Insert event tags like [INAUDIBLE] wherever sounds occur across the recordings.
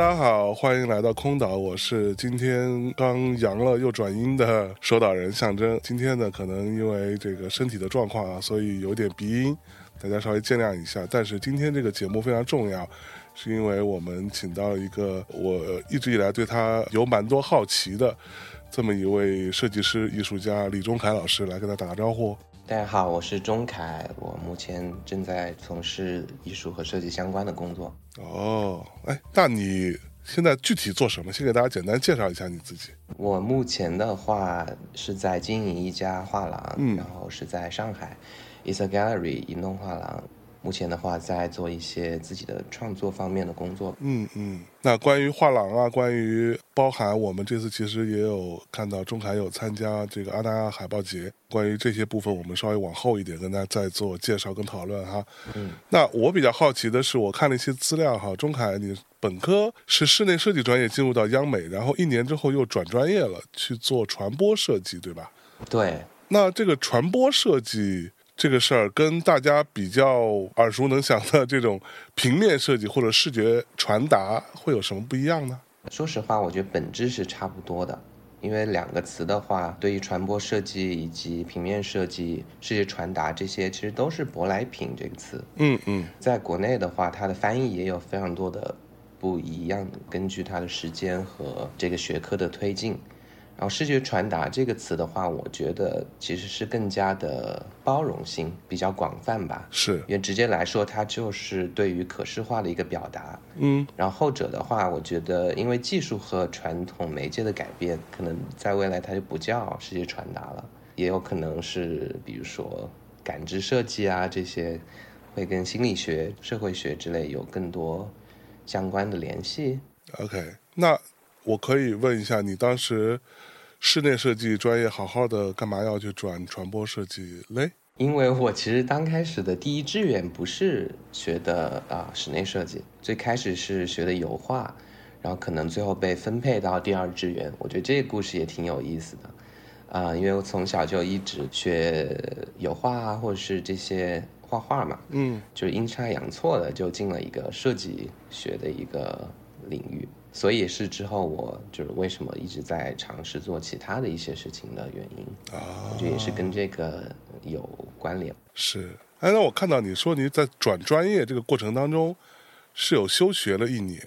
大家好，欢迎来到空岛，我是今天刚阳了又转阴的守岛人象征。今天呢，可能因为这个身体的状况啊，所以有点鼻音，大家稍微见谅一下。但是今天这个节目非常重要，是因为我们请到了一个我一直以来对他有蛮多好奇的这么一位设计师、艺术家李忠凯老师来跟他打个招呼。大家好，我是钟凯，我目前正在从事艺术和设计相关的工作。哦，哎，那你现在具体做什么？先给大家简单介绍一下你自己。我目前的话是在经营一家画廊，嗯然后是在上海 Is a Gallery 移动画廊。目前的话在做一些自己的创作方面的工作。嗯嗯，那关于画廊啊，关于包含我们这次其实也有看到钟凯有参加这个阿那亚海报节，关于这些部分我们稍微往后一点跟大家再做介绍跟讨论哈。嗯，那我比较好奇的是，我看了一些资料哈，中凯你本科是室内设计专业进入到央美，然后一年之后又转专业了去做传播设计，对吧？对，那这个传播设计这个事儿，跟大家比较耳熟能详的这种平面设计或者视觉传达会有什么不一样呢？说实话，我觉得本质是差不多的。因为两个词的话，对于传播设计以及平面设计、视觉传达这些，其实都是舶来品这个词。嗯嗯在国内的话，它的翻译也有非常多的不一样，根据它的时间和这个学科的推进。然后视觉传达这个词的话，我觉得其实是更加的包容性比较广泛吧。是因为直接来说，它就是对于可视化的一个表达。嗯然后后者的话，我觉得因为技术和传统媒介的改变，可能在未来它就不叫视觉传达了，也有可能是比如说感知设计啊这些，会跟心理学、社会学之类有更多相关的联系。，OK。那我可以问一下，你当时室内设计专业好好的，干嘛要去转传播设计嘞？因为我其实刚开始的第一志愿不是学的啊、室内设计，最开始是学的油画，然后可能最后被分配到第二志愿。我觉得这个故事也挺有意思的，啊、因为我从小就一直学油画啊，或者是这些画画嘛，嗯就是阴差阳错的就进了一个设计学的一个领域，所以也是之后我就是为什么一直在尝试做其他的一些事情的原因，啊我觉得也是跟这个有关联。是。哎，那我看到你说你在转专业这个过程当中是有休学了一年，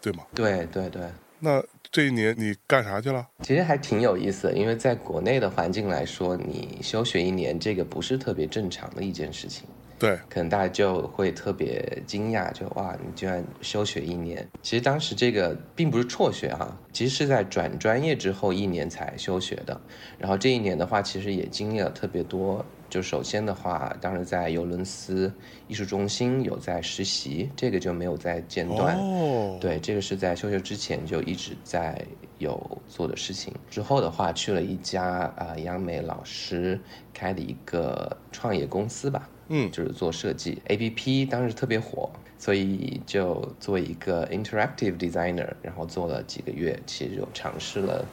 对吗？对对对，那这一年你干啥去了？其实还挺有意思的，因为在国内的环境来说，你休学一年这个不是特别正常的一件事情。对，可能大家就会特别惊讶，就哇，你居然休学一年。其实当时这个并不是辍学啊，其实是在转专业之后一年才休学的。然后这一年的话，其实也经历了特别多。就首先的话，当时在尤伦斯艺术中心有在实习，这个就没有在间断。哦，对，这个是在休学之前就一直在有做的事情。之后的话，去了一家啊、呃央美老师开的一个创业公司吧，嗯。就是做设计。A P P，当时特别火，所以就做一个 interactive designer，然后做了几个月，其实就尝试了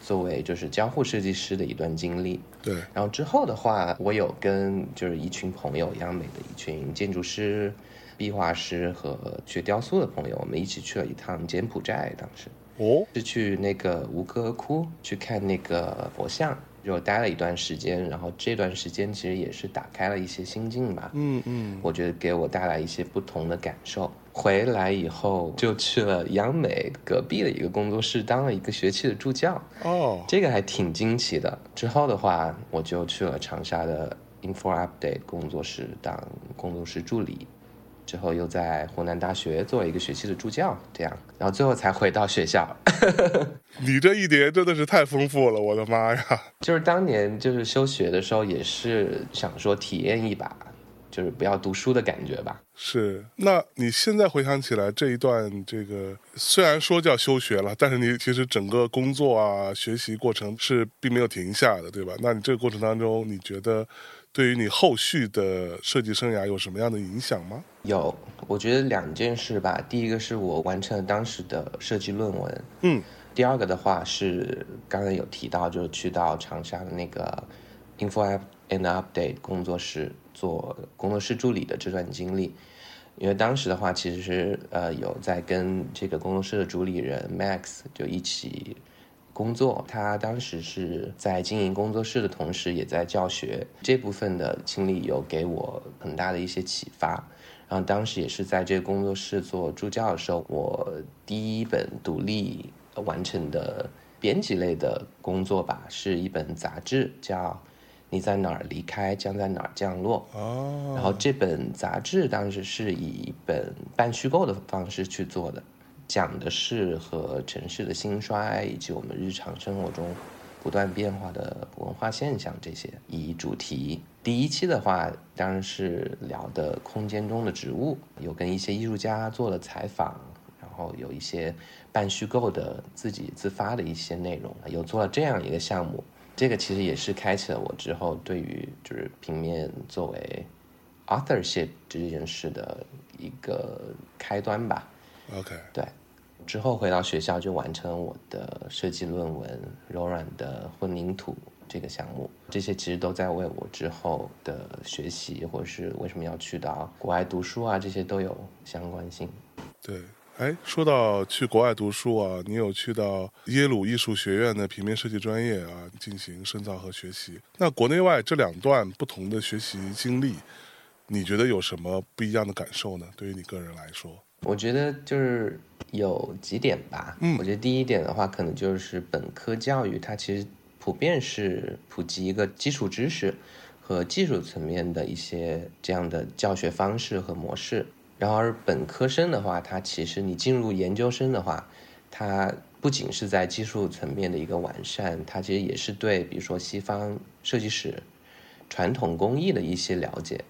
作为就是交互设计师的一段经历。对，然后之后的话，我有跟就是一群朋友，央美的一群建筑师、壁画师和学雕塑的朋友，我们一起去了一趟柬埔寨。当时。哦，是去那个吴哥窟去看那个佛像，就待了一段时间。然后这段时间其实也是打开了一些心境吧。嗯嗯，我觉得给我带来一些不同的感受。回来以后就去了央美隔壁的一个工作室当了一个学期的助教，哦，这个还挺惊奇的。之后的话，我就去了长沙的 Info Update 工作室当工作室助理，之后又在湖南大学做了一个学期的助教，这样，然后最后才回到学校。[LAUGHS] 你这一年真的是太丰富了，我的妈呀！就是当年就是休学的时候，也是想说体验一把，就是不要读书的感觉吧。是，那你现在回想起来这一段，这个虽然说叫休学了，但是你其实整个工作啊、学习过程是并没有停下的，对吧？那你这个过程当中，你觉得对于你后续的设计生涯有什么样的影响吗？有，我觉得两件事吧。第一个是我完成了当时的设计论文，嗯，第二个的话是刚才有提到，就是去到长沙的那个 Info and Update 工作室做工作室助理的这段经历。因为当时的话，其实是呃有在跟这个工作室的主理人 Max 就一起工作。他当时是在经营工作室的同时，也在教学。这部分的经历有给我很大的一些启发。然后当时也是在这个工作室做助教的时候，我第一本独立完成的编辑类的工作吧，是一本杂志，叫《你在哪儿离开，将在哪儿降落》。哦，然后这本杂志当时是以一本半虚构的方式去做的，讲的是和城市的兴衰以及我们日常生活中不断变化的文化现象这些以主题。第一期的话，当然是聊的空间中的植物，有跟一些艺术家做了采访，然后有一些半虚构的自己自发的一些内容，有做了这样一个项目。这个其实也是开启了我之后对于就是平面作为 authorship 这件事的一个开端吧。OK，对，之后回到学校就完成我的设计论文《柔软的混凝土》这个项目，这些其实都在为我之后的学习，或者是为什么要去到国外读书啊，这些都有相关性。对。哎，说到去国外读书啊，你有去到耶鲁艺术学院的平面设计专业啊进行深造和学习。那国内外这两段不同的学习经历，你觉得有什么不一样的感受呢？对于你个人来说，我觉得就是有几点吧。嗯我觉得第一点的话，可能就是本科教育它其实普遍是普及一个基础知识和技术层面的一些这样的教学方式和模式。然而本科生的话，它其实你进入研究生的话，它不仅是在技术层面的一个完善，它其实也是对比如说西方设计史、传统工艺的一些了解。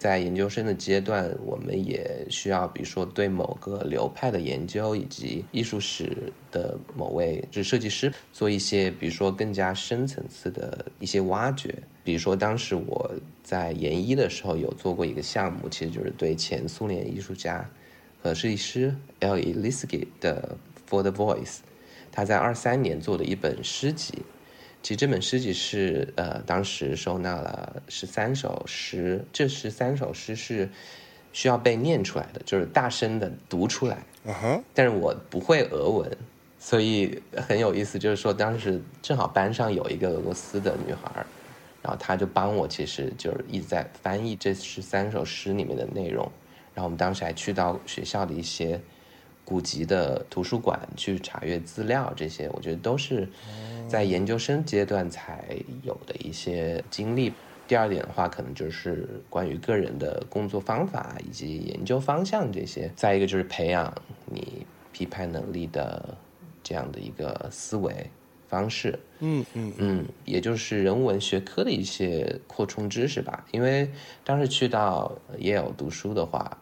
在研究生的阶段，我们也需要，比如说对某个流派的研究，以及艺术史的某位就是设计师做一些，比如说更加深层次的一些挖掘。比如说，当时我在研一的时候有做过一个项目，其实就是对前苏联艺术家和设计师 L. E. Lisky 的《For the Voice》，他在二三年做的一本诗集。其实这本诗集是呃，当时收纳了十三首诗，这十三首诗是需要被念出来的，就是大声的读出来。嗯哼，但是我不会俄文，所以很有意思，就是说当时正好班上有一个俄罗斯的女孩儿，然后她就帮我，其实就是一直在翻译这十三首诗里面的内容。然后我们当时还去到学校的一些古籍的图书馆去查阅资料，这些我觉得都是在研究生阶段才有的一些经历。第二点的话，可能就是关于个人的工作方法以及研究方向这些。再一个就是培养你批判能力的这样的一个思维方式。嗯嗯嗯，也就是人文学科的一些扩充知识吧。因为当时去到耶鲁读书的话，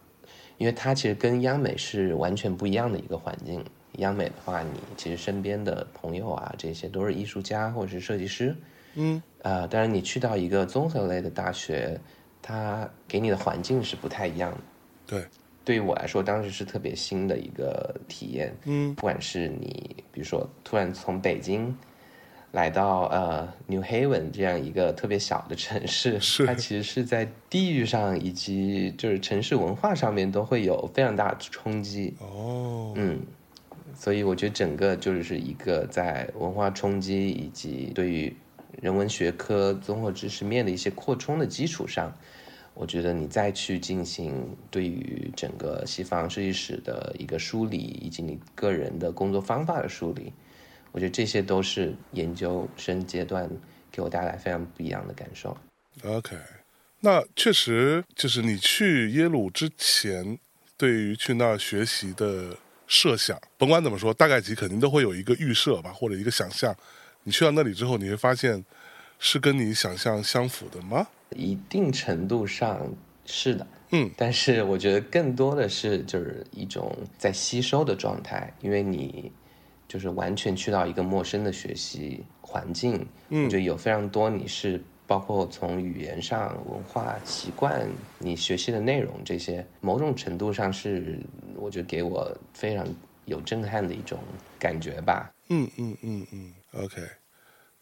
因为它其实跟央美是完全不一样的一个环境。央美的话，你其实身边的朋友啊，这些都是艺术家或者是设计师。嗯，呃，当然你去到一个综合类的大学，它给你的环境是不太一样的。对，对于我来说，当时是特别新的一个体验。嗯不管是你，比如说突然从北京来到呃 New Haven 这样一个特别小的城市，是它其实是在地域上以及就是城市文化上面都会有非常大的冲击。哦，嗯，所以我觉得整个就是一个在文化冲击以及对于人文学科综合知识面的一些扩充的基础上，我觉得你再去进行对于整个西方设计史的一个梳理，以及你个人的工作方法的梳理，我觉得这些都是研究生阶段给我带来非常不一样的感受。OK，那确实就是你去耶鲁之前，对于去那学习的设想？甭管怎么说，大概其肯定都会有一个预设吧，或者一个想象。你去到那里之后，你会发现是跟你想象相符的吗？一定程度上是的，嗯，但是我觉得更多的是就是一种在吸收的状态，因为你就是完全去到一个陌生的学习环境，嗯我觉得有非常多你是包括从语言上、文化习惯、你学习的内容这些，某种程度上是我觉得给我非常有震撼的一种感觉吧。嗯嗯嗯嗯，OK，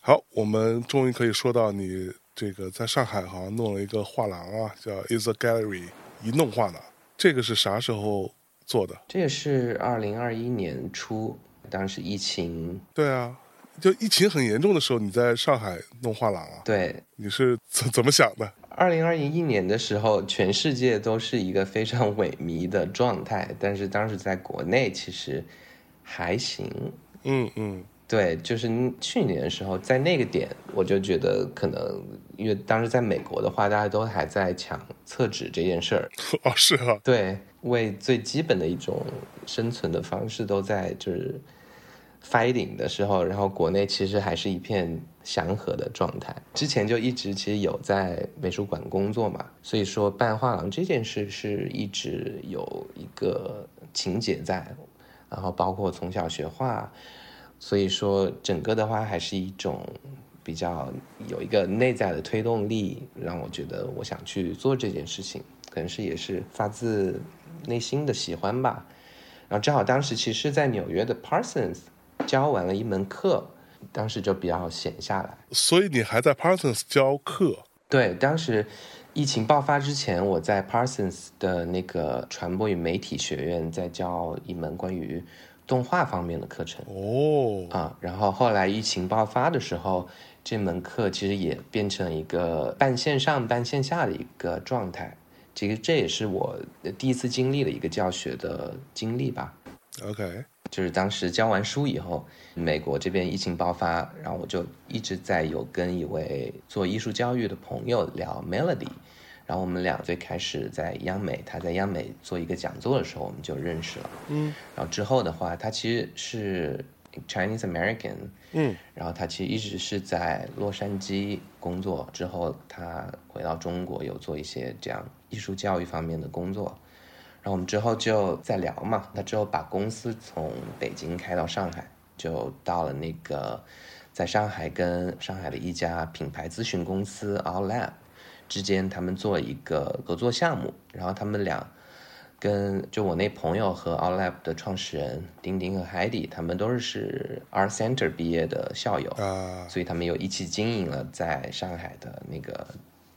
好，我们终于可以说到你这个在上海好像弄了一个画廊啊，叫 Is a Gallery 一弄画廊，这个是啥时候做的？这也是二零二一年初，当时疫情，对啊，就疫情很严重的时候，你在上海弄画廊啊？对，你是怎怎么想的？二零二一年的时候，全世界都是一个非常萎靡的状态，但是当时在国内其实还行。嗯嗯对，就是去年的时候，在那个点，我就觉得可能，因为当时在美国的话，大家都还在抢厕纸这件事儿，[LAUGHS] 哦，是啊，对，为最基本的一种生存的方式都在就是 fighting 的时候，然后国内其实还是一片祥和的状态。之前就一直其实有在美术馆工作嘛，所以说办画廊这件事是一直有一个情节在，然后包括从小学画，所以说整个的话还是一种。比较有一个内在的推动力，让我觉得我想去做这件事情，可能是也是发自内心的喜欢吧。然后正好当时其实，在纽约的 Parsons 教完了一门课，当时就比较闲下来。所以你还在 Parsons 教课？对，当时疫情爆发之前，我在 Parsons 的那个传播与媒体学院在教一门关于动画方面的课程。哦，啊，然后后来疫情爆发的时候，这门课其实也变成一个半线上半线下的一个状态。其实这也是我第一次经历的一个教学的经历吧。OK，就是当时教完书以后，美国这边疫情爆发，然后我就一直在有跟一位做艺术教育的朋友聊 Melody，然后我们俩最开始在央美，他在央美做一个讲座的时候，我们就认识了。嗯然后之后的话，他其实是 Chinese American，嗯然后他其实一直是在洛杉矶工作，之后他回到中国有做一些这样艺术教育方面的工作，然后我们之后就再聊嘛，他之后把公司从北京开到上海，就到了那个在上海跟上海的一家品牌咨询公司 All Lab 之间，他们做一个合作项目，然后他们俩。跟就我那朋友和 All Lab 的创始人丁丁和海底，他们都是 Art Center 毕业的校友，啊，所以他们又一起经营了在上海的那个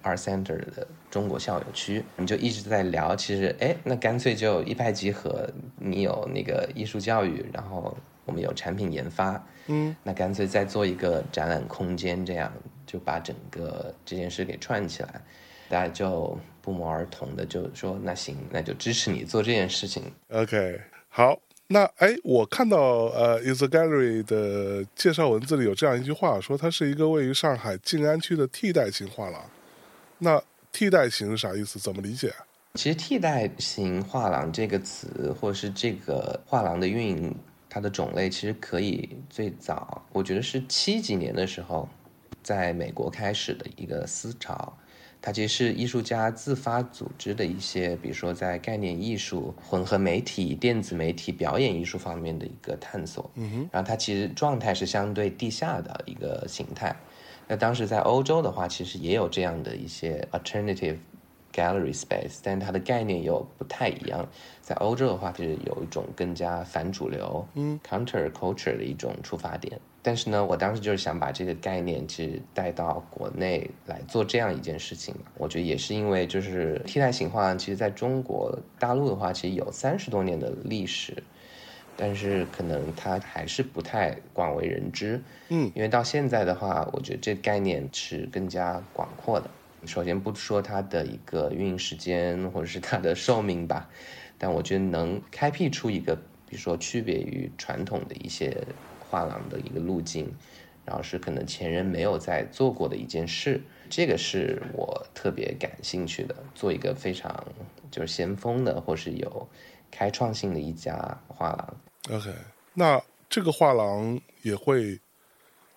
Art Center 的中国校友区。我们就一直在聊，其实哎，那干脆就一拍即合，你有那个艺术教育，然后我们有产品研发，嗯那干脆再做一个展览空间，这样就把整个这件事给串起来。大家就不谋而同的就说，那行，那就支持你做这件事情。OK，好。那哎，我看到呃，Is Gallery 的介绍文字里有这样一句话，说它是一个位于上海静安区的替代性画廊。那替代型是啥意思？怎么理解啊？其实“替代型画廊”这个词，或者是这个画廊的运营，它的种类其实可以最早，我觉得是七几年的时候，在美国开始的一个思潮。它其实是艺术家自发组织的一些，比如说在概念艺术、混合媒体、电子媒体、表演艺术方面的一个探索。嗯哼，然后它其实状态是相对地下的一个形态。那当时在欧洲的话，其实也有这样的一些 alternative gallery space，但它的概念又不太一样。在欧洲的话，就是有一种更加反主流、嗯 counter culture 的一种出发点。但是呢，我当时就是想把这个概念其实带到国内来做这样一件事情。我觉得也是因为就是替代型画廊，其实在中国大陆的话，其实有三十多年的历史。但是可能它还是不太广为人知，嗯，因为到现在的话，我觉得这概念是更加广阔的。首先不说它的一个运营时间或者是它的寿命吧，但我觉得能开辟出一个，比如说区别于传统的一些画廊的一个路径，然后是可能前人没有在做过的一件事，这个是我特别感兴趣的，做一个非常就是先锋的或是有开创性的一家画廊。OK，那这个画廊也会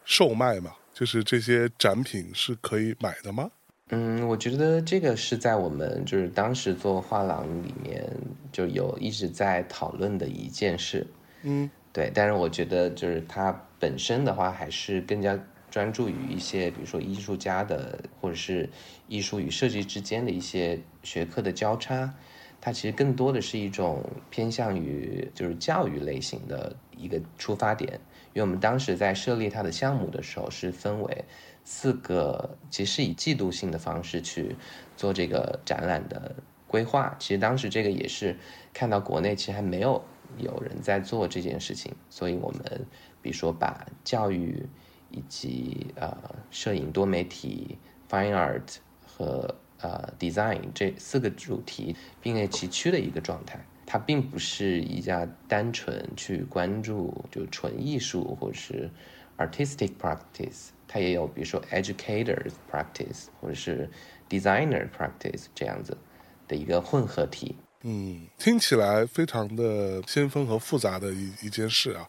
售卖吗？就是这些展品是可以买的吗？嗯，我觉得这个是在我们就是当时做画廊里面就有一直在讨论的一件事。嗯，对，但是我觉得就是它本身的话，还是更加专注于一些，比如说艺术家的，或者是艺术与设计之间的一些学科的交叉。它其实更多的是一种偏向于就是教育类型的一个出发点，因为我们当时在设立它的项目的时候是分为四个，其实是以季度性的方式去做这个展览的规划。其实当时这个也是看到国内其实还没有有人在做这件事情，所以我们比如说把教育以及呃摄影、多媒体、fine art 和呃，design 这四个主题并列齐驱的一个状态，它并不是一家单纯去关注就纯艺术或者是 artistic practice，它也有比如说 educators practice 或者是 designer practice 这样子的一个混合体。嗯，听起来非常的先锋和复杂的一一件事啊。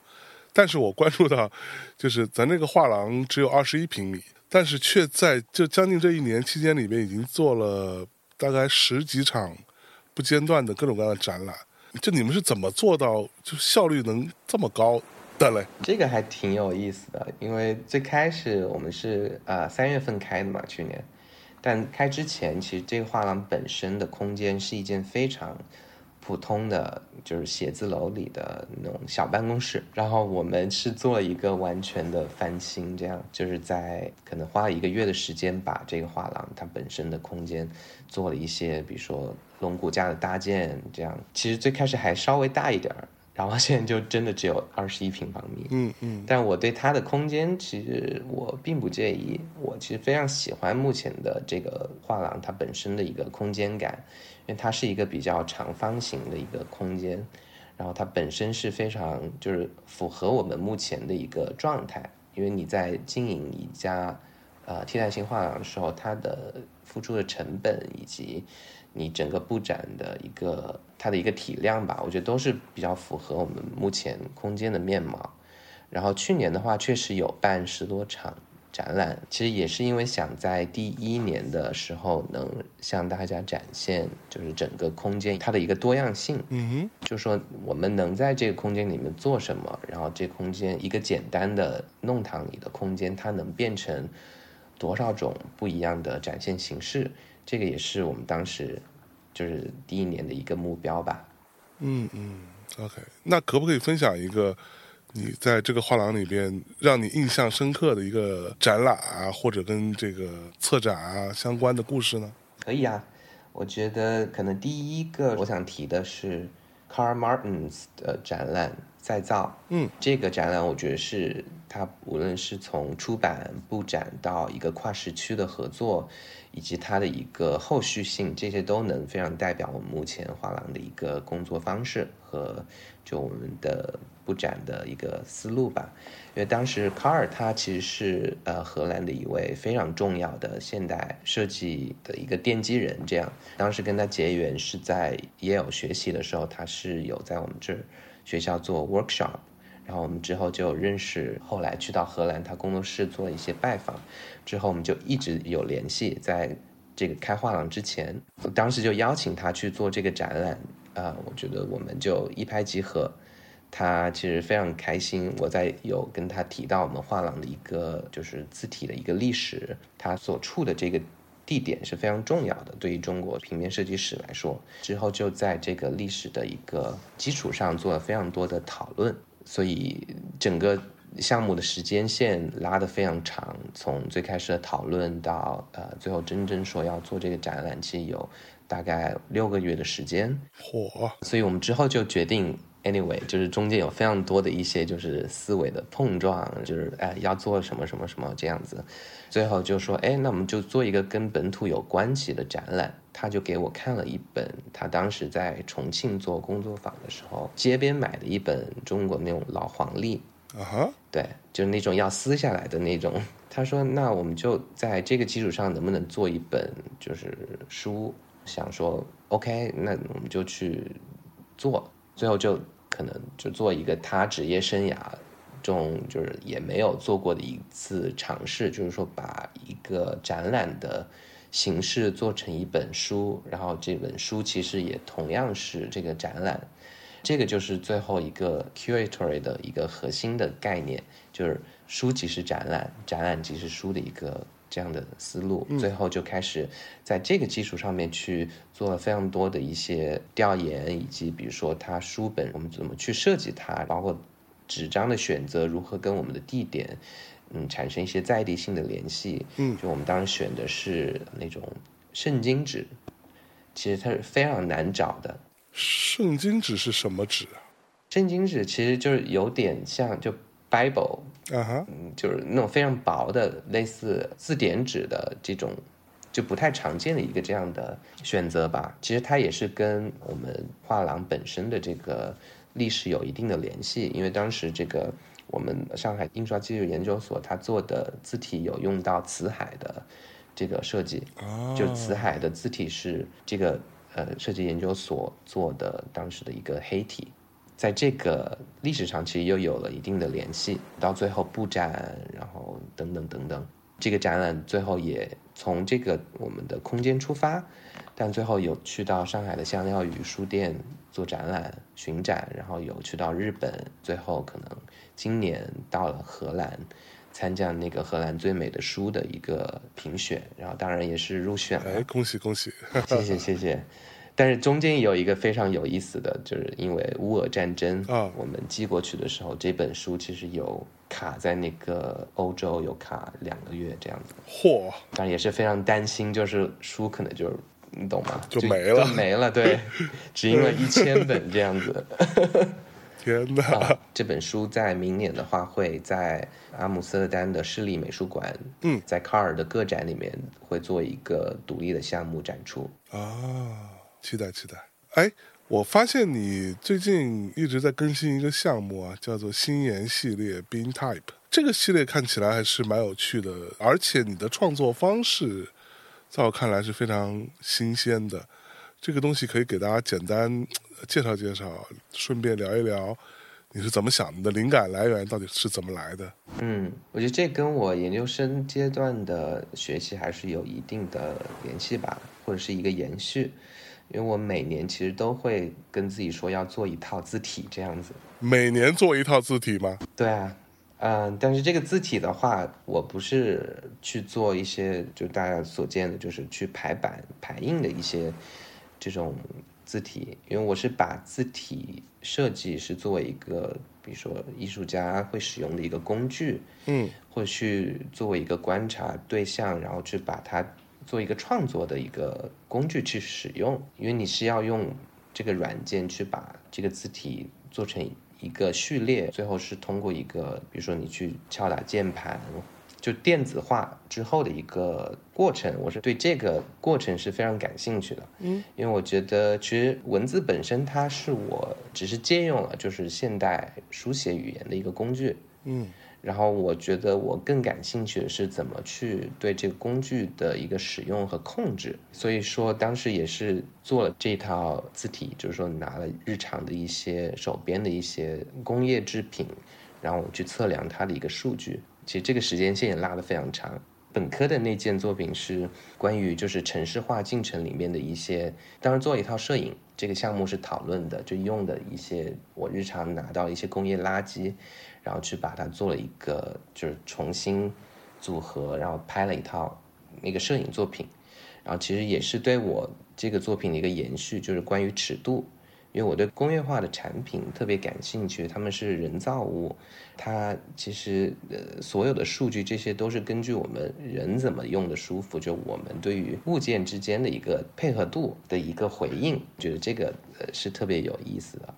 但是我关注到，就是咱这个画廊只有二十一平米，但是却在就将近这一年期间里面，已经做了大概十几场不间断的各种各样的展览。就你们是怎么做到就效率能这么高的嘞？这个还挺有意思的，因为最开始我们是呃三月份开的嘛，去年，但开之前其实这个画廊本身的空间是一件非常。普通的就是写字楼里的那种小办公室，然后我们是做了一个完全的翻新，这样就是在可能花了一个月的时间，把这个画廊它本身的空间做了一些，比如说龙骨架的搭建，这样。其实最开始还稍微大一点儿，然后现在就真的只有 [LAUGHS] 二十一平方米，嗯嗯，但我对它的空间其实我并不介意，我其实非常喜欢目前的这个画廊它本身的一个空间感。因为它是一个比较长方形的一个空间，然后它本身是非常就是符合我们目前的一个状态。因为你在经营一家呃替代性画廊的时候，它的付出的成本以及你整个布展的一个它的一个体量吧，我觉得都是比较符合我们目前空间的面貌。然后去年的话，确实有办十多场。展览其实也是因为想在第一年的时候能向大家展现，就是整个空间它的一个多样性。嗯哼，就说我们能在这个空间里面做什么，然后这空间一个简单的弄堂里的空间，它能变成多少种不一样的展现形式，这个也是我们当时就是第一年的一个目标吧。嗯嗯，OK，那可不可以分享一个？你在这个画廊里边让你印象深刻的一个展览啊，或者跟这个策展啊相关的故事呢？可以啊，我觉得可能第一个我想提的是 Carl Martens 的展览再造。嗯，这个展览我觉得是它无论是从出版布展到一个跨时区的合作，以及它的一个后续性，这些都能非常代表我们目前画廊的一个工作方式和就我们的。布展的一个思路吧，因为当时卡尔他其实是呃荷兰的一位非常重要的现代设计的一个奠基人。这样，当时跟他结缘是在耶鲁学习的时候，他是有在我们这儿学校做 workshop，然后我们之后就认识，后来去到荷兰他工作室做了一些拜访，之后我们就一直有联系。在这个开画廊之前，我当时就邀请他去做这个展览，啊，我觉得我们就一拍即合。他其实非常开心，我在有跟他提到我们画廊的一个就是字体的一个历史，他所处的这个地点是非常重要的，对于中国平面设计史来说。之后就在这个历史的一个基础上做了非常多的讨论，所以整个项目的时间线拉得非常长，从最开始的讨论到呃最后真正说要做这个展览，其实有大概六个月的时间。嚯！所以我们之后就决定。Anyway，就是中间有非常多的一些就是思维的碰撞，就是哎要做什么什么什么这样子，最后就说哎那我们就做一个跟本土有关系的展览。他就给我看了一本他当时在重庆做工作坊的时候街边买的一本中国那种老黄历，啊哈，对，就是那种要撕下来的那种。他说：“那我们就在这个基础上，能不能做一本就是书？想说，OK，那我们就去做。最后就可能就做一个他职业生涯中就是也没有做过的一次尝试，就是说把一个展览的形式做成一本书，然后这本书其实也同样是这个展览。这个就是最后一个 curatory 的一个核心的概念，就是书即是展览，展览即是书的一个这样的思路。最后就开始在这个基础上面去做了非常多的一些调研，以及比如说它书本我们怎么去设计它，包括纸张的选择如何跟我们的地点嗯产生一些在地性的联系。嗯，就我们当时选的是那种圣经纸，其实它是非常难找的。圣经纸是什么纸啊？圣经纸其实就是有点像就 Bible，啊哈，嗯，就是那种非常薄的类似字典纸的这种，就不太常见的一个这样的选择吧。其实它也是跟我们画廊本身的这个历史有一定的联系，因为当时这个我们上海印刷技术研究所他做的字体有用到辞海的这个设计，啊，就辞海的字体是这个呃设计研究所做的当时的一个黑体，在这个历史上其实又有了一定的联系，到最后布展，然后等等等等，这个展览最后也从这个我们的空间出发，但最后有去到上海的香料与书店做展览巡展，然后有去到日本，最后可能今年到了荷兰。参加那个荷兰最美的书的一个评选，然后当然也是入选了。哎，恭喜恭喜！[LAUGHS] [LAUGHS] 谢谢谢谢。但是中间有一个非常有意思的，就是因为乌俄战争啊我们寄过去的时候，这本书其实有卡在那个欧洲，有卡两个月这样子。嚯，当然也是非常担心，就是书可能就是你懂吗？就没了就没了，对，只印了一千本这样子。[LAUGHS] 天哪！啊，这本书在明年的话会在阿姆斯特丹的市立美术馆，嗯，在卡尔的个展里面会做一个独立的项目展出。啊，期待期待。哎，我发现你最近一直在更新一个项目啊，叫做新颜系列 Bean Type。这个系列看起来还是蛮有趣的，而且你的创作方式，在我看来是非常新鲜的。这个东西可以给大家简单呃介绍介绍，顺便聊一聊你是怎么想的，灵感来源到底是怎么来的？嗯，我觉得这跟我研究生阶段的学习还是有一定的联系吧，或者是一个延续。因为我每年其实都会跟自己说要做一套字体这样子。每年做一套字体吗？对啊，嗯，但是这个字体的话，我不是去做一些就大家所见的，就是去排版、排印的一些这种字体，因为我是把字体设计是作为一个，比如说艺术家会使用的一个工具，嗯，或去作为一个观察对象，然后去把它做一个创作的一个工具去使用，因为你是要用这个软件去把这个字体做成一个序列，最后是通过一个，比如说你去敲打键盘，就电子化之后的一个过程，我是对这个过程是非常感兴趣的。嗯，因为我觉得其实文字本身它是我只是借用了就是现代书写语言的一个工具，嗯然后我觉得我更感兴趣的是怎么去对这个工具的一个使用和控制。所以说当时也是做了这套字体，就是说拿了日常的一些手边的一些工业制品，然后我去测量它的一个数据。其实这个时间线也拉得非常长。本科的那件作品是关于就是城市化进程里面的一些，当时做一套摄影，这个项目是讨论的，就用的一些我日常拿到一些工业垃圾，然后去把它做了一个就是重新组合，然后拍了一套那个摄影作品，然后其实也是对我这个作品的一个延续，就是关于尺度。因为我对工业化的产品特别感兴趣，他们是人造物，它其实呃所有的数据这些都是根据我们人怎么用的舒服，就我们对于物件之间的一个配合度的一个回应，觉得这个呃是特别有意思的。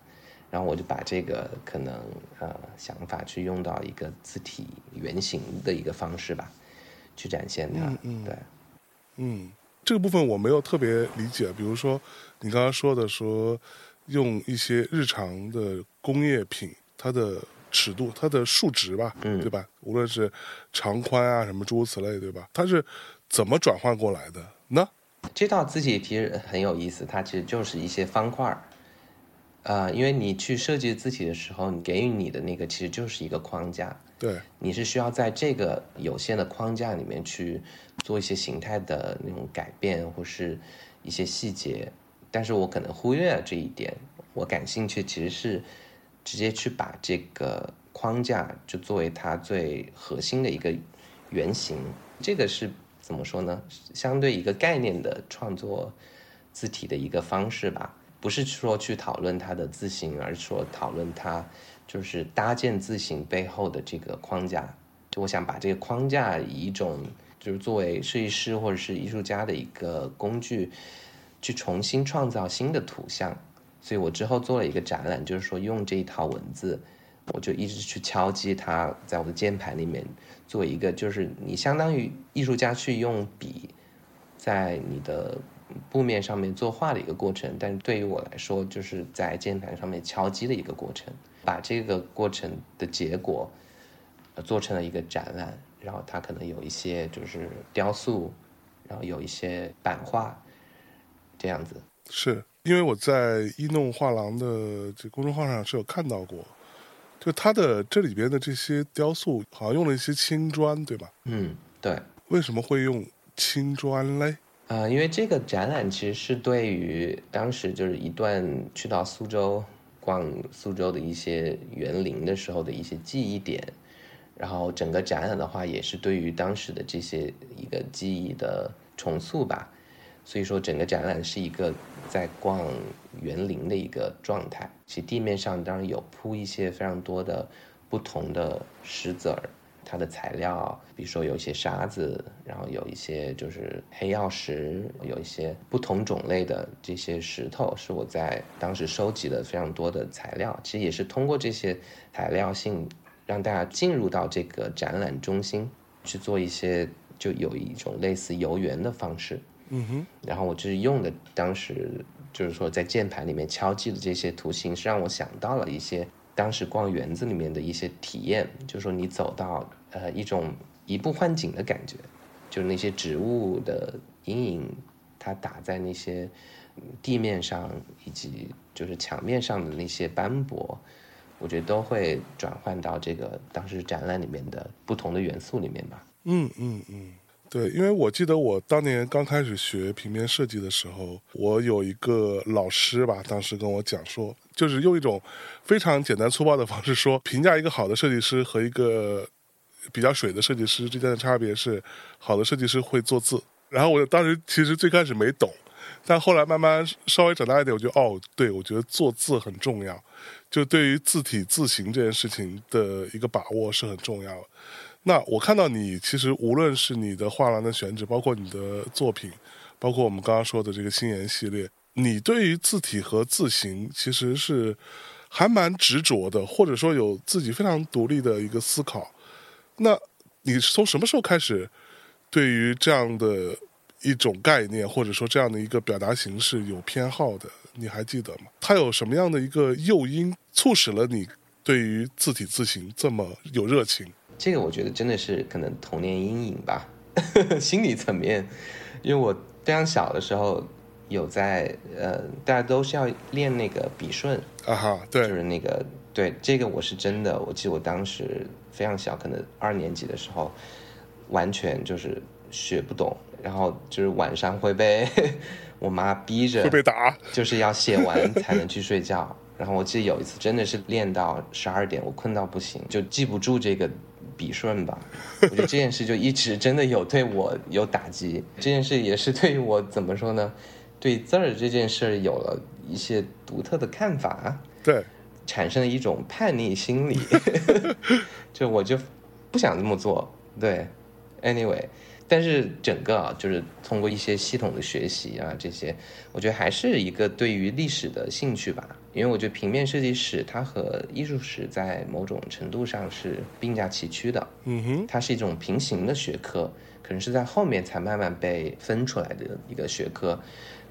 然后我就把这个可能呃想法去用到一个字体原型的一个方式吧，去展现它。嗯嗯对，嗯，这个部分我没有特别理解。比如说你刚刚说的说用一些日常的工业品，它的尺度，它的数值吧，嗯对吧？无论是长宽啊，什么诸如此类，对吧？它是怎么转换过来的呢？这套字体其实很有意思，它其实就是一些方块儿。呃，因为你去设计字体的时候，你给予你的那个其实就是一个框架，对，你是需要在这个有限的框架里面去做一些形态的那种改变，或是一些细节。但是我可能忽略了这一点，我感兴趣其实是直接去把这个框架就作为它最核心的一个原型。这个是怎么说呢？相对一个概念的创作字体的一个方式吧。不是说去讨论它的字形，而是说讨论它就是搭建字形背后的这个框架。就我想把这个框架以一种就是作为设计师或者是艺术家的一个工具，去重新创造新的图像。所以我之后做了一个展览，就是说用这一套文字，我就一直去敲击它，在我的键盘里面做一个，就是你相当于艺术家去用笔在你的布面上面作画的一个过程，但是对于我来说，就是在键盘上面敲击的一个过程，把这个过程的结果做成了一个展览，然后它可能有一些就是雕塑，然后有一些版画，这样子。是因为我在一弄画廊的这公众号上是有看到过，就它的这里边的这些雕塑好像用了一些青砖，对吧？嗯，对。为什么会用青砖嘞？呃，因为这个展览其实是对于当时就是一段去到苏州逛苏州的一些园林的时候的一些记忆点，然后整个展览的话也是对于当时的这些一个记忆的重塑吧。所以说，整个展览是一个在逛园林的一个状态。其实地面上当然有铺一些非常多的不同的石子儿，它的材料，比如说有一些沙子，然后有一些就是黑曜石，有一些不同种类的这些石头，是我在当时收集的非常多的材料。其实也是通过这些材料性，让大家进入到这个展览中心去做一些，就有一种类似游园的方式。嗯哼，然后我就是用的当时就是说在键盘里面敲击的这些图形，是让我想到了一些当时逛园子里面的一些体验，就是说你走到呃一种移步换景的感觉，就是那些植物的阴影，它打在那些地面上以及就是墙面上的那些斑驳，我觉得都会转换到这个当时展览里面的不同的元素里面吧。嗯嗯嗯，对，因为我记得我当年刚开始学平面设计的时候，我有一个老师吧，当时跟我讲说，就是用一种非常简单粗暴的方式说，评价一个好的设计师和一个比较水的设计师之间的差别是，好的设计师会做字。然后我当时其实最开始没懂，但后来慢慢稍微长大一点，我觉得哦，对，我觉得做字很重要，就对于字体字形这件事情的一个把握是很重要的。那我看到你，其实无论是你的画廊的选址，包括你的作品，包括我们刚刚说的这个新言系列，你对于字体和字形其实是还蛮执着的，或者说有自己非常独立的一个思考。那你是从什么时候开始对于这样的一种概念，或者说这样的一个表达形式有偏好的？你还记得吗？它有什么样的一个诱因促使了你对于字体字形这么有热情？这个我觉得真的是可能童年阴影吧，[LAUGHS] 心理层面，因为我非常小的时候有在呃，大家都是要练那个笔顺，啊哈，对就，是那个对这个我是真的，我记得我当时非常小，可能二年级的时候，完全就是学不懂，然后就是晚上会被 [LAUGHS] 我妈逼着会被打。就是要写完才能去睡觉。然后我记得有一次真的是练到十二点，我困到不行，就记不住这个笔顺吧。我觉得这件事就一直真的有对我有打击。这件事也是对于我怎么说呢？对字儿这件事有了一些独特的看法，对，产生了一种叛逆心理，[LAUGHS] 就我就不想这么做。对，anyway。但是整个啊，就是通过一些系统的学习啊，这些，我觉得还是一个对于历史的兴趣吧。因为我觉得平面设计史它和艺术史在某种程度上是并驾齐驱的，嗯哼，它是一种平行的学科，可能是在后面才慢慢被分出来的一个学科。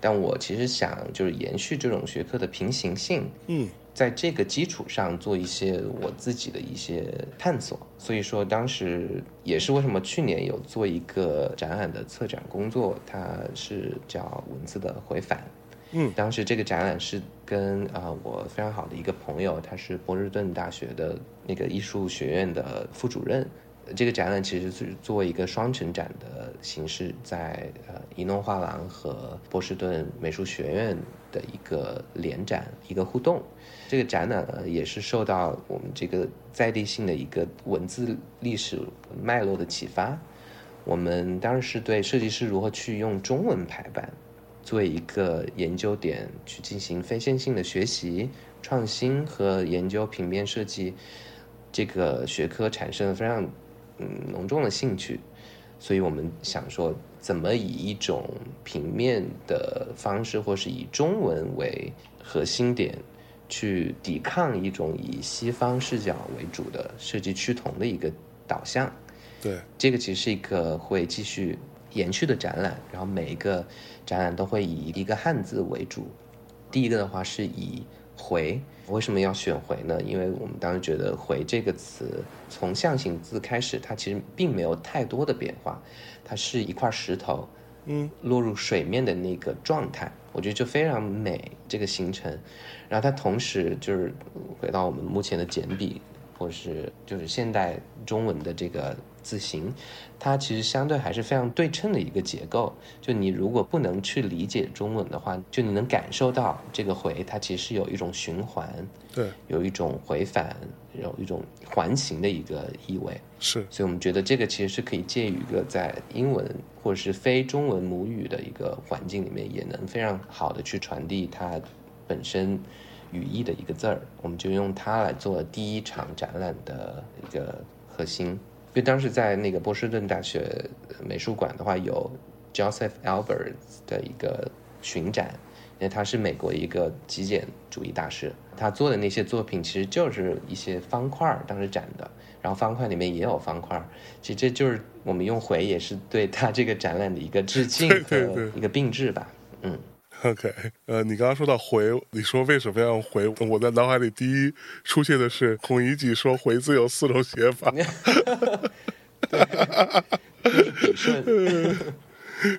但我其实想就是延续这种学科的平行性，嗯，在这个基础上做一些我自己的一些探索。所以说，当时也是为什么去年有做一个展览的策展工作，它是叫文字的回返。嗯，当时这个展览是跟啊、我非常好的一个朋友，他是波士顿大学的那个艺术学院的副主任。这个展览其实是作为一个双城展的形式，在呃伊弄画廊和波士顿美术学院的一个联展，一个互动。这个展览呢，也是受到我们这个在地性的一个文字历史脉络的启发。我们当时是对设计师如何去用中文排版作为一个研究点去进行非线性的学习、创新和研究平面设计这个学科产生了非常嗯浓重的兴趣，所以我们想说，怎么以一种平面的方式，或是以中文为核心点，去抵抗一种以西方视角为主的设计趋同的一个导向。对，这个其实是一个会继续延续的展览，然后每一个展览都会以一个汉字为主。第一个的话是以“回”，为什么要选“回”呢？因为我们当时觉得“回”这个词从象形字开始，它其实并没有太多的变化，它是一块石头，嗯，落入水面的那个状态，我觉得就非常美这个形成。然后它同时就是回到我们目前的简笔，或是就是现代中文的这个字形，它其实相对还是非常对称的一个结构。就你如果不能去理解中文的话，就你能感受到这个回，它其实是有一种循环，对，有一种回返，有一种环形的一个意味。是，所以我们觉得这个其实是可以介于一个在英文或者是非中文母语的一个环境里面，也能非常好的去传递它本身语义的一个字儿。我们就用它来做第一场展览的一个核心。因为当时在那个波士顿大学美术馆的话，有 Joseph Albers 的一个巡展，因为他是美国一个极简主义大师，他做的那些作品其实就是一些方块，当时展的，然后方块里面也有方块，其实这就是我们用回也是对他这个展览的一个致敬和一个并置吧，嗯。[LAUGHS] OK，呃，你刚刚说到回，你说为什么要用回？我在脑海里第一出现的是孔乙己说“回”字有四种写法，笔顺，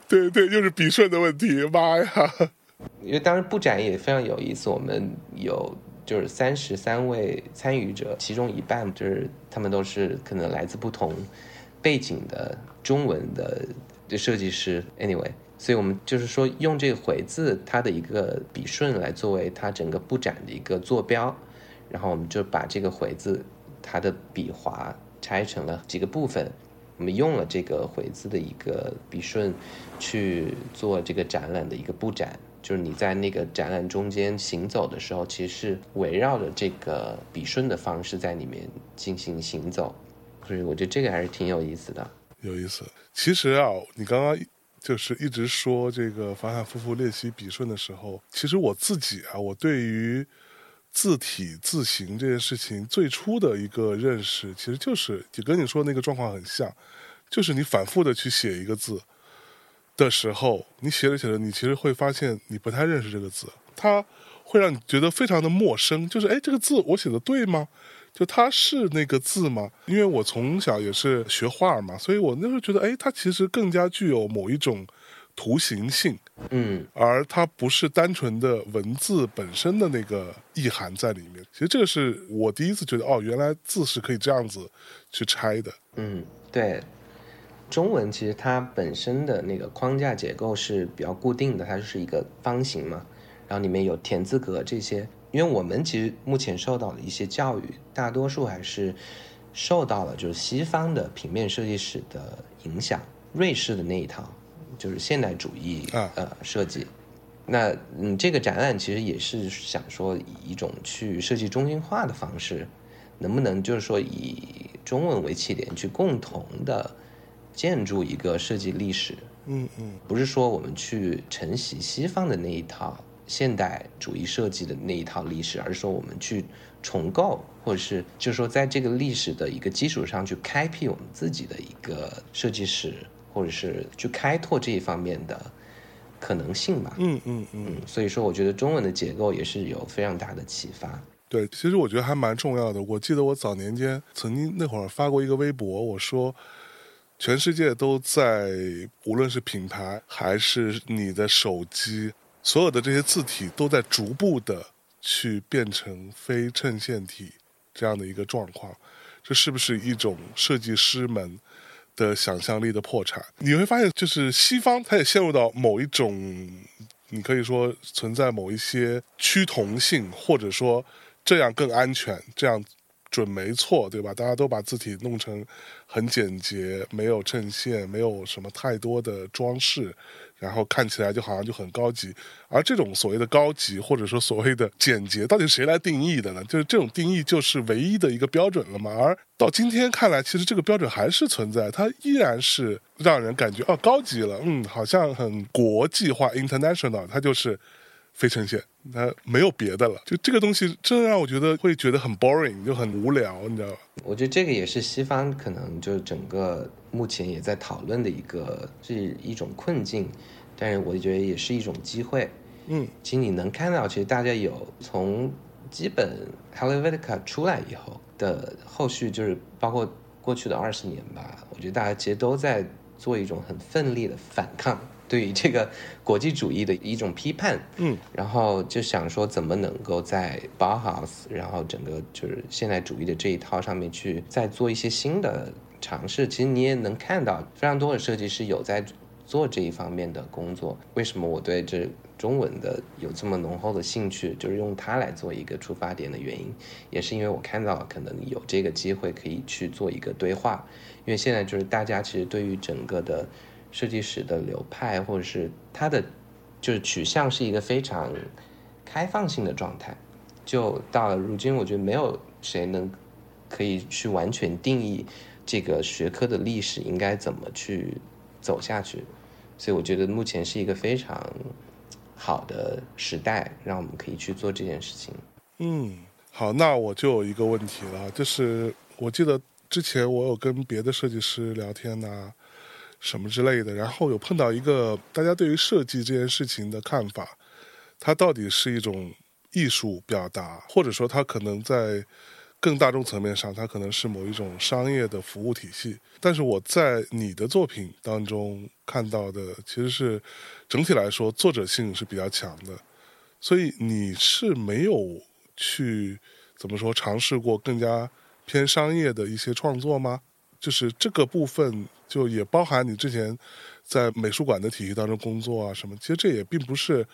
对对，就是笔 [LAUGHS] 顺的问题。妈呀，因为当时布展也非常有意思，我们有就是三十三位参与者，其中一半就是他们都是可能来自不同背景的中文的的设计师。Anyway，所以我们就是说用这个“回”字它的一个笔顺来作为它整个布展的一个坐标，然后我们就把这个“回”字它的笔划拆成了几个部分。我们用了这个回字的一个笔顺去做这个展览的一个布展，就是你在那个展览中间行走的时候，其实是围绕着这个笔顺的方式在里面进行行走，所以我觉得这个还是挺有意思的。有意思。其实啊，你刚刚就是一直说这个反反复复练习笔顺的时候，其实我自己啊，我对于字体字形这件事情最初的一个认识，其实就是也跟你说那个状况很像，就是你反复的去写一个字的时候，你写着写着，你其实会发现你不太认识这个字，它会让你觉得非常的陌生，就是哎，这个字我写的对吗？就它是那个字吗？因为我从小也是学画嘛，所以我那时候觉得，哎，它其实更加具有某一种图形性，嗯，而它不是单纯的文字本身的那个意涵在里面。其实这个是我第一次觉得，哦，原来字是可以这样子去拆的。嗯，对，中文其实它本身的那个框架结构是比较固定的，它就是一个方形嘛，然后里面有田字格这些。因为我们其实目前受到的一些教育，大多数还是受到了就是西方的平面设计史的影响，瑞士的那一套就是现代主义啊呃设计。那嗯，这个展览其实也是想说以一种去设计中心化的方式，能不能就是说以中文为起点去共同的建筑一个设计历史，嗯嗯，不是说我们去承袭西方的那一套现代主义设计的那一套历史，而是说我们去重构，或者是就是说在这个历史的一个基础上去开辟我们自己的一个设计史，或者是去开拓这一方面的可能性吧。嗯嗯嗯，嗯，所以说我觉得中文的结构也是有非常大的启发。对，其实我觉得还蛮重要的。我记得我早年间曾经那会儿发过一个微博，我说，全世界都在，无论是品牌还是你的手机，所有的这些字体都在逐步的去变成非衬线体这样的一个状况。这是不是一种设计师们的想象力的破产？你会发现，就是西方它也陷入到某一种，你可以说存在某一些趋同性，或者说。这样更安全，这样准没错，对吧？大家都把字体弄成很简洁，没有衬线，没有什么太多的装饰，然后看起来就好像就很高级。而这种所谓的高级，或者说所谓的简洁，到底谁来定义的呢？就是这种定义就是唯一的一个标准了嘛？而到今天看来，其实这个标准还是存在，它依然是让人感觉哦，高级了，嗯，好像很国际化，international，它就是。非呈现，它没有别的了。就这个东西，真让我觉得会觉得很 boring，就很无聊，你知道吗？我觉得这个也是西方可能就整个目前也在讨论的一个是一种困境，但是我觉得也是一种机会。嗯，其实你能看到，其实大家有从基本 Helvetica 出来以后的后续，就是包括过去的二十年吧，我觉得大家其实都在做一种很奋力的反抗。对于这个国际主义的一种批判，嗯，然后就想说怎么能够在 Bauhaus，然后整个就是现代主义的这一套上面去再做一些新的尝试。其实你也能看到非常多的设计师有在做这一方面的工作。为什么我对这中文的有这么浓厚的兴趣，就是用它来做一个出发点的原因，也是因为我看到可能有这个机会可以去做一个对话。因为现在就是大家其实对于整个的。设计史的流派，或者是它的就是取向，是一个非常开放性的状态。就到了如今，我觉得没有谁能可以去完全定义这个学科的历史应该怎么去走下去。所以，我觉得目前是一个非常好的时代，让我们可以去做这件事情。嗯，好，那我就有一个问题了，就是我记得之前我有跟别的设计师聊天呢。什么之类的，然后有碰到一个大家对于设计这件事情的看法，它到底是一种艺术表达，或者说它可能在更大众层面上，它可能是某一种商业的服务体系。但是我在你的作品当中看到的，其实是整体来说作者性是比较强的，所以你是没有去怎么说尝试过更加偏商业的一些创作吗？就是这个部分。就也包含你之前在美术馆的体系当中工作啊什么，其实这也并不是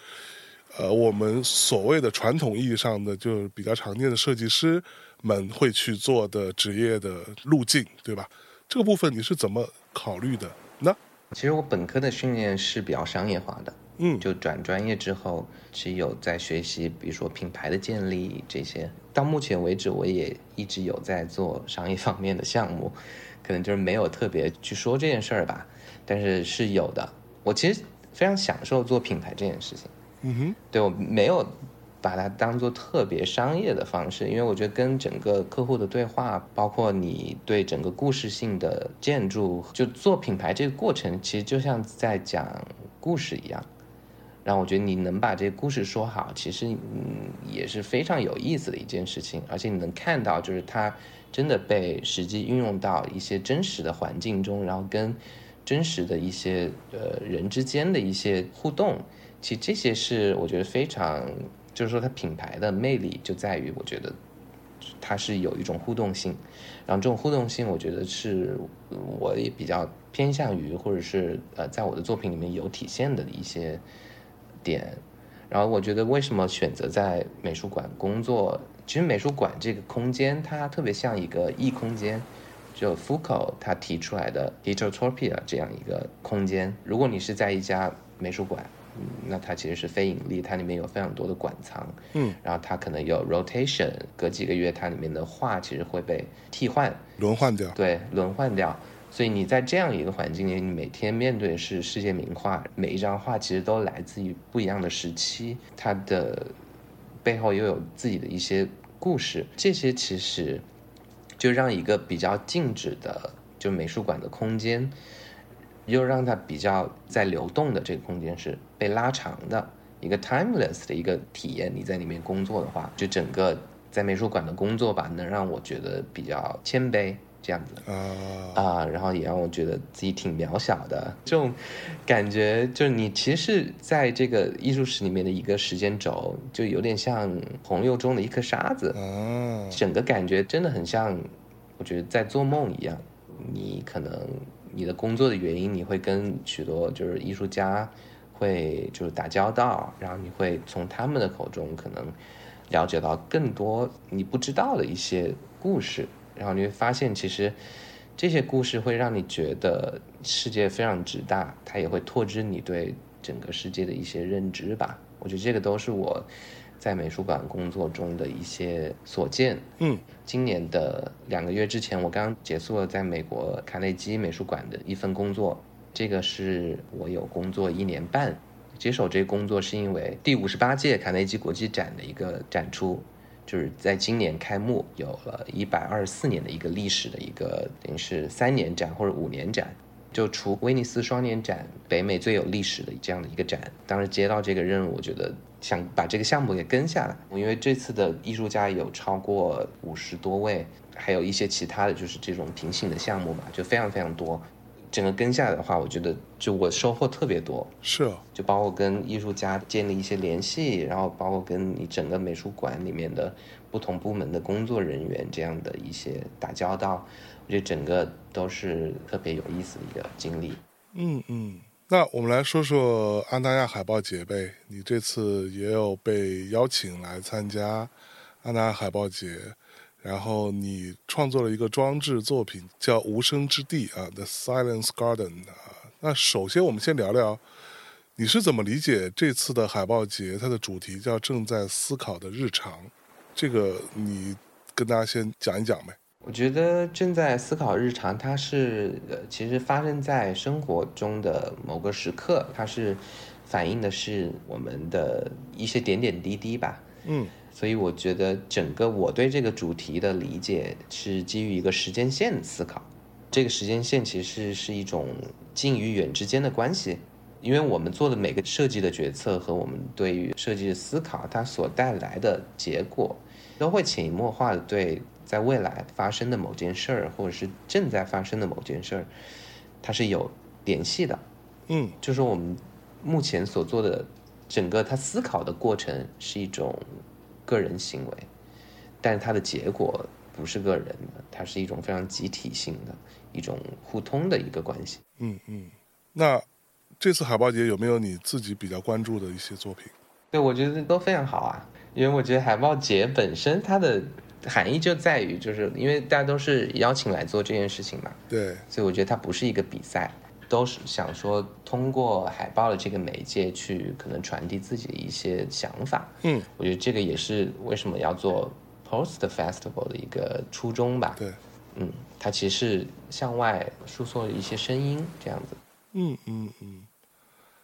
呃我们所谓的传统意义上的就是比较常见的设计师们会去做的职业的路径，对吧？这个部分你是怎么考虑的？呢其实我本科的训练是比较商业化的，嗯，就转专业之后，其实有在学习，比如说品牌的建立这些。到目前为止，我也一直有在做商业方面的项目。可能就是没有特别去说这件事儿吧，但是是有的。我其实非常享受做品牌这件事情。嗯哼，对我没有把它当做特别商业的方式，因为我觉得跟整个客户的对话，包括你对整个故事性的建筑，就做品牌这个过程，其实就像在讲故事一样。然后我觉得你能把这个故事说好，其实嗯也是非常有意思的一件事情，而且你能看到就是它。真的被实际运用到一些真实的环境中，然后跟真实的一些呃人之间的一些互动，其实这些是我觉得非常，就是说它品牌的魅力就在于，我觉得它是有一种互动性，然后这种互动性，我觉得是我也比较偏向于，或者是呃在我的作品里面有体现的一些点，然后我觉得为什么选择在美术馆工作？其实美术馆这个空间，它特别像一个异空间，就 Foucault 他提出来的 Heterotopia 这样一个空间。如果你是在一家美术馆，那它其实是非盈利，它里面有非常多的馆藏，嗯，然后它可能有 rotation，隔几个月它里面的画其实会被替换、轮换掉，对，轮换掉。所以你在这样一个环境里，你每天面对的是世界名画，每一张画其实都来自于不一样的时期，它的背后又有自己的一些。故事这些其实就让一个比较静止的就美术馆的空间，又让它比较在流动的这个空间是被拉长的一个 timeless 的一个体验。你在里面工作的话，就整个在美术馆的工作吧，能让我觉得比较谦卑。这样子。啊啊，然后也让我觉得自己挺渺小的，这种感觉就是你其实是在这个艺术史里面的一个时间轴，就有点像朋友中的一颗沙子，啊，整个感觉真的很像，我觉得在做梦一样。你可能你的工作的原因，你会跟许多就是艺术家会就是打交道，然后你会从他们的口中可能了解到更多你不知道的一些故事。然后你会发现，其实这些故事会让你觉得世界非常之大，它也会拓知你对整个世界的一些认知吧。我觉得这个都是我在美术馆工作中的一些所见。嗯，今年的两个月之前，我刚结束了在美国卡内基美术馆的一份工作，这个是我有工作一年半。接手这个工作是因为第五十八届卡内基国际展的一个展出。就是在今年开幕，有了一百二十四年的一个历史的一个等于是三年展或者五年展，就除威尼斯双年展，北美最有历史的这样的一个展。当时接到这个任务，我觉得想把这个项目给跟下来，因为这次的艺术家有超过五十多位，还有一些其他的就是这种平行的项目吧，就非常非常多。整个跟下来的话，我觉得就我收获特别多，是啊，就包括跟艺术家建立一些联系，然后包括跟你整个美术馆里面的不同部门的工作人员这样的一些打交道，我觉得整个都是特别有意思的一个经历。嗯嗯，那我们来说说安达亚海报节呗，你这次也有被邀请来参加安达亚海报节。然后你创作了一个装置作品，叫《无声之地》啊，《The Silence Garden》啊。那首先我们先聊聊，你是怎么理解这次的海报节？它的主题叫“正在思考的日常”，这个你跟大家先讲一讲呗。我觉得“正在思考日常”它是呃，其实发生在生活中的某个时刻，它是反映的是我们的一些点点滴滴吧。嗯。所以我觉得整个我对这个主题的理解是基于一个时间线思考，这个时间线其实是一种近与远之间的关系，因为我们做的每个设计的决策和我们对于设计的思考，它所带来的结果，都会潜移默化的对在未来发生的某件事儿，或者是正在发生的某件事儿，它是有联系的。嗯，就是我们目前所做的整个他思考的过程是一种。个人行为，但是它的结果不是个人的，它是一种非常集体性的一种互通的一个关系。嗯嗯，那这次海报节有没有你自己比较关注的一些作品？对，我觉得都非常好啊，因为我觉得海报节本身它的含义就在于，就是因为大家都是邀请来做这件事情嘛。对，所以我觉得它不是一个比赛。都是想说通过海报的这个媒介去可能传递自己的一些想法。嗯，我觉得这个也是为什么要做 Post Festival 的一个初衷吧。对，嗯，它其实是向外输送一些声音这样子。嗯嗯嗯，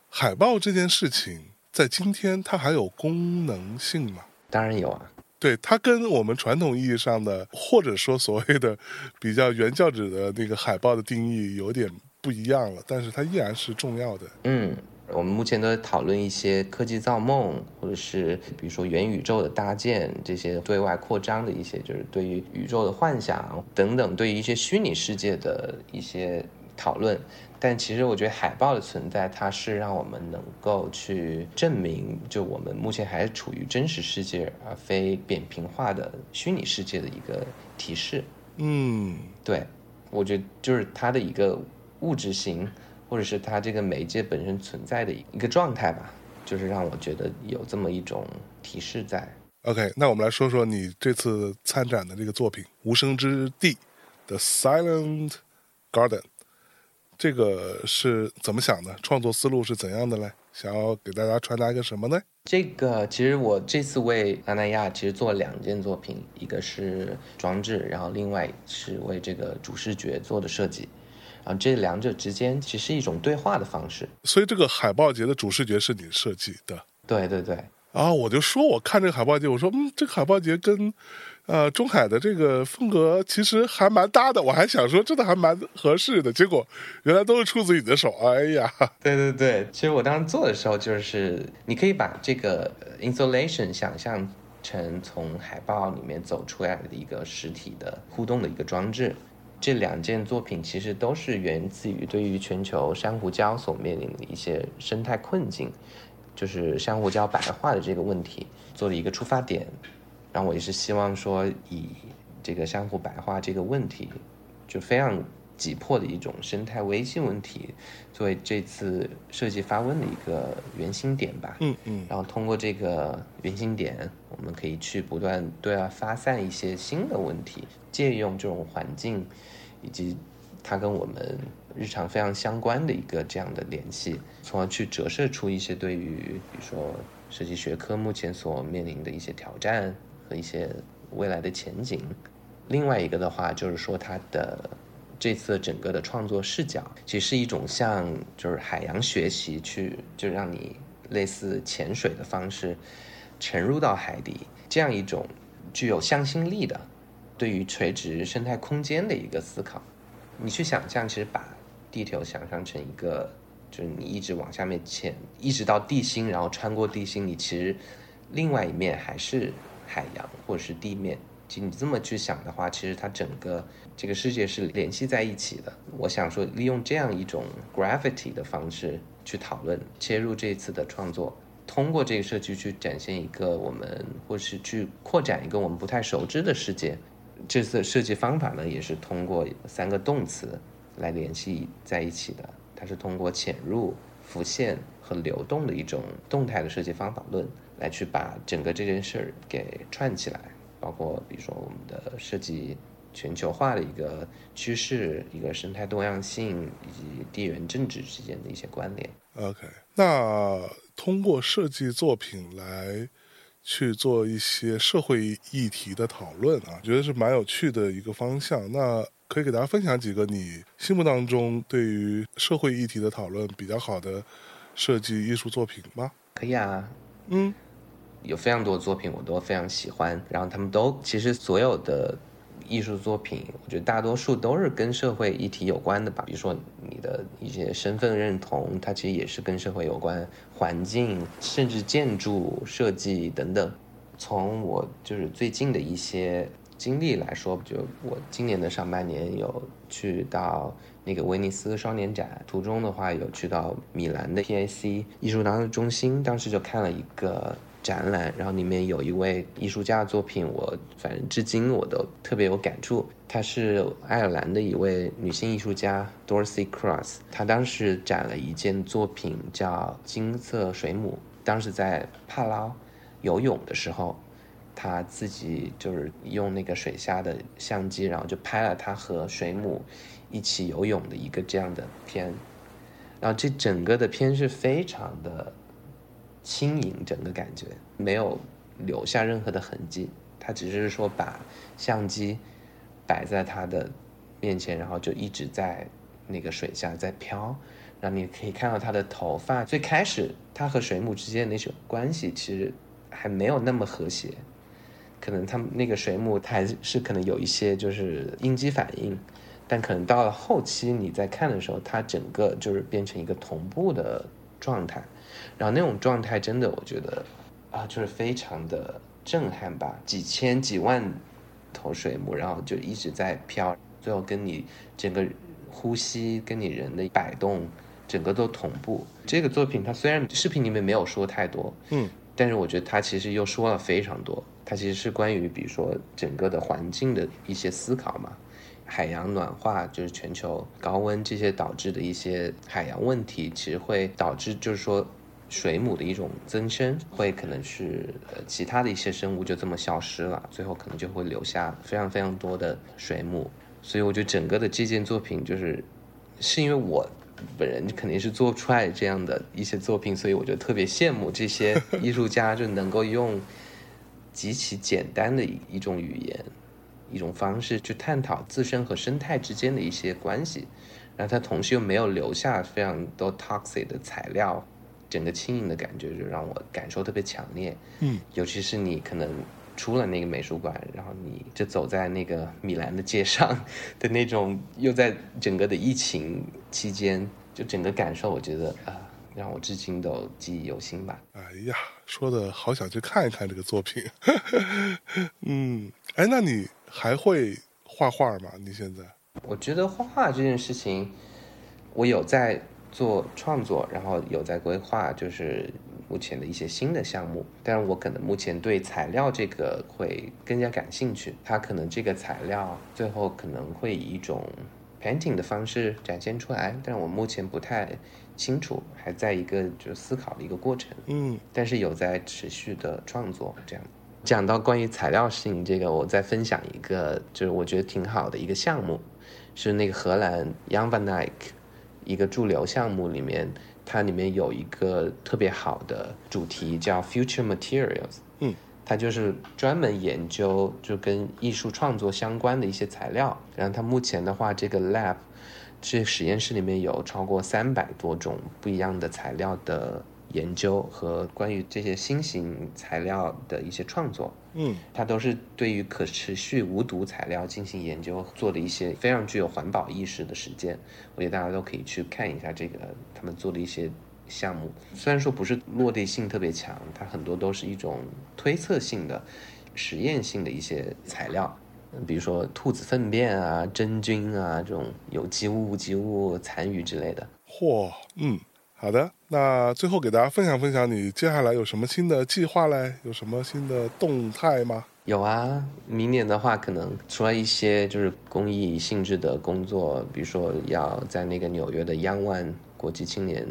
海报这件事情在今天它还有功能性吗？当然有啊。对，它跟我们传统意义上的或者说所谓的比较原教旨的那个海报的定义有点。不一样了，但是它依然是重要的。嗯，我们目前都在讨论一些科技造梦，或者是比如说元宇宙的搭建，这些对外扩张的一些，就是对于宇宙的幻想等等，对于一些虚拟世界的一些讨论。但其实我觉得海报的存在，它是让我们能够去证明，就我们目前还是处于真实世界而非扁平化的虚拟世界的一个提示。嗯，对，我觉得就是它的一个。物质型，或者是它这个媒介本身存在的一个状态吧，就是让我觉得有这么一种提示在。OK，那我们来说说你这次参展的这个作品《无声之地》的 Silent Garden，这个是怎么想的？创作思路是怎样的嘞？想要给大家传达一个什么呢？这个其实我这次为阿那亚其实做了两件作品，一个是装置，然后另外是为这个主视觉做的设计。啊，这两者之间其实是一种对话的方式。所以这个海报节的主视觉是你设计的？对对对。啊，我就说我看这个海报节，我说嗯，这个海报节跟，呃，中海的这个风格其实还蛮搭的。我还想说，真的还蛮合适的。结果原来都是出自你的手。哎呀，对对对。其实我当时做的时候，就是你可以把这个 installation 想象成从海报里面走出来的一个实体的互动的一个装置。这两件作品其实都是源自于对于全球珊瑚礁所面临的一些生态困境，就是珊瑚礁白化的这个问题做了一个出发点。然后我也是希望说，以这个珊瑚白化这个问题，就非常急迫的一种生态危机问题，作为这次设计发问的一个圆心点吧。嗯嗯。然后通过这个圆心点，我们可以去不断对外发散一些新的问题，借用这种环境。以及它跟我们日常非常相关的一个这样的联系，从而去折射出一些对于比如说设计学科目前所面临的一些挑战和一些未来的前景。另外一个的话，就是说它的这次整个的创作视角，其实是一种像就是海洋学习，去就让你类似潜水的方式沉入到海底，这样一种具有向心力的。对于垂直生态空间的一个思考，你去想象，其实把地球想象成一个，就是你一直往下面潜，一直到地心，然后穿过地心，你其实另外一面还是海洋或者是地面。其实你这么去想的话，其实它整个这个世界是联系在一起的。我想说，利用这样一种 gravity 的方式去讨论，切入这次的创作，通过这个设计去展现一个我们，或是去扩展一个我们不太熟知的世界。这次设计方法呢，也是通过三个动词来联系在一起的。它是通过潜入、浮现和流动的一种动态的设计方法论，来去把整个这件事儿给串起来。包括比如说我们的设计全球化的一个趋势、一个生态多样性以及地缘政治之间的一些关联。OK，那通过设计作品来。去做一些社会议题的讨论啊，觉得是蛮有趣的一个方向。那可以给大家分享几个你心目当中对于社会议题的讨论比较好的设计艺术作品吗？可以啊，嗯，有非常多的作品我都非常喜欢，然后他们都其实所有的。艺术作品，我觉得大多数都是跟社会议题有关的吧。比如说你的一些身份认同，它其实也是跟社会有关，环境，甚至建筑设计等等。从我就是最近的一些经历来说，就我今年的上半年有去到那个威尼斯双年展，途中的话有去到米兰的 PAC 艺术当中心，当时就看了一个。展览，然后里面有一位艺术家的作品，我反正至今我都特别有感触。她是爱尔兰的一位女性艺术家 Dorothy Cross，她当时展了一件作品叫《金色水母》。当时在帕劳游泳的时候，她自己就是用那个水下的相机，然后就拍了她和水母一起游泳的一个这样的片。然后这整个的片是非常的。轻盈，整个感觉没有留下任何的痕迹，他只是说把相机摆在他的面前，然后就一直在那个水下在飘，然后你可以看到他的头发。最开始他和水母之间的那种关系其实还没有那么和谐，可能他那个水母还是可能有一些就是应激反应，但可能到了后期你在看的时候，它整个就是变成一个同步的状态。然后那种状态真的，我觉得啊，就是非常的震撼吧。几千几万头水母，然后就一直在飘，最后跟你整个呼吸、跟你人的摆动，整个都同步。这个作品它虽然视频里面没有说太多，嗯，但是我觉得它其实又说了非常多。它其实是关于比如说整个的环境的一些思考嘛，海洋暖化就是全球高温这些导致的一些海洋问题，其实会导致就是说。水母的一种增生，会可能是呃其他的一些生物就这么消失了，最后可能就会留下非常非常多的水母。所以我觉得整个的这件作品就是，是因为我本人肯定是做不出来这样的一些作品，所以我就特别羡慕这些艺术家就能够用极其简单的一一种语言、一种方式去探讨自身和生态之间的一些关系，然后他同时又没有留下非常多 toxic 的材料。整个轻盈的感觉就让我感受特别强烈，嗯，尤其是你可能出了那个美术馆，然后你就走在那个米兰的街上的那种，又在整个的疫情期间，就整个感受，我觉得啊，让我至今都记忆犹新吧。哎呀，说的好想去看一看这个作品。[LAUGHS] 嗯，哎，那你还会画画吗？你现在？我觉得画画这件事情，我有在做创作，然后有在规划，就是目前的一些新的项目。但是我可能目前对材料这个会更加感兴趣，它可能这个材料最后可能会以一种 painting 的方式展现出来，但是我目前不太清楚，还在一个就思考的一个过程。嗯但是有在持续的创作这样。讲到关于材料性这个，我再分享一个，就是我觉得挺好的一个项目，是那个荷兰 Jan van Eyck 一个驻留项目里面，它里面有一个特别好的主题叫 Future Materials，嗯，它就是专门研究就跟艺术创作相关的一些材料。然后它目前的话，这个 lab 这实验室里面有超过三百多种不一样的材料的研究和关于这些新型材料的一些创作。嗯它都是对于可持续无毒材料进行研究做的一些非常具有环保意识的实践，我觉得大家都可以去看一下这个他们做的一些项目。虽然说不是落地性特别强，它很多都是一种推测性的、实验性的一些材料，嗯比如说兔子粪便啊、真菌啊这种有机物、无机物、残余之类的。嚯，嗯，好的。那最后给大家分享分享，你接下来有什么新的计划嘞？有什么新的动态吗？有啊，明年的话，可能除了一些就是公益性质的工作，比如说要在那个纽约的 Young One 国际青年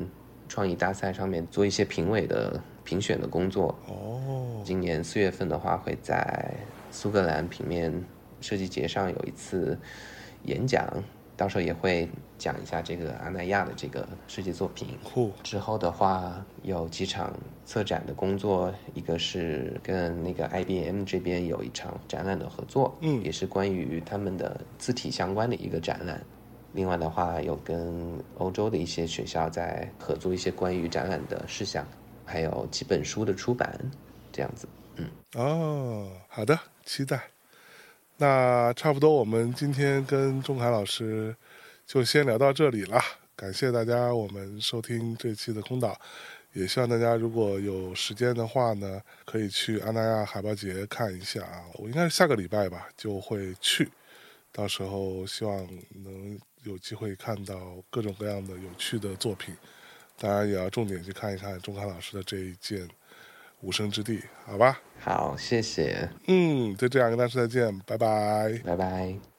创意大赛上面做一些评委的评选的工作。哦，今年四月份的话，会在苏格兰平面设计节上有一次演讲，到时候也会讲一下这个阿那亚的这个设计作品。酷，之后的话，有几场策展的工作，一个是跟那个 IBM 这边有一场展览的合作，嗯也是关于他们的字体相关的一个展览。另外的话，有跟欧洲的一些学校在合作一些关于展览的事项，还有几本书的出版，这样子。嗯哦，好的，期待。那差不多，我们今天跟钟凯老师就先聊到这里了。感谢大家我们收听这期的空岛，也希望大家如果有时间的话呢，可以去阿那亚海报节看一下啊。我应该是下个礼拜吧就会去，到时候希望能有机会看到各种各样的有趣的作品。当然也要重点去看一看钟凯老师的这一件《无声之地》，好吧？好，谢谢，嗯，就这样跟大家说再见，拜拜。拜拜。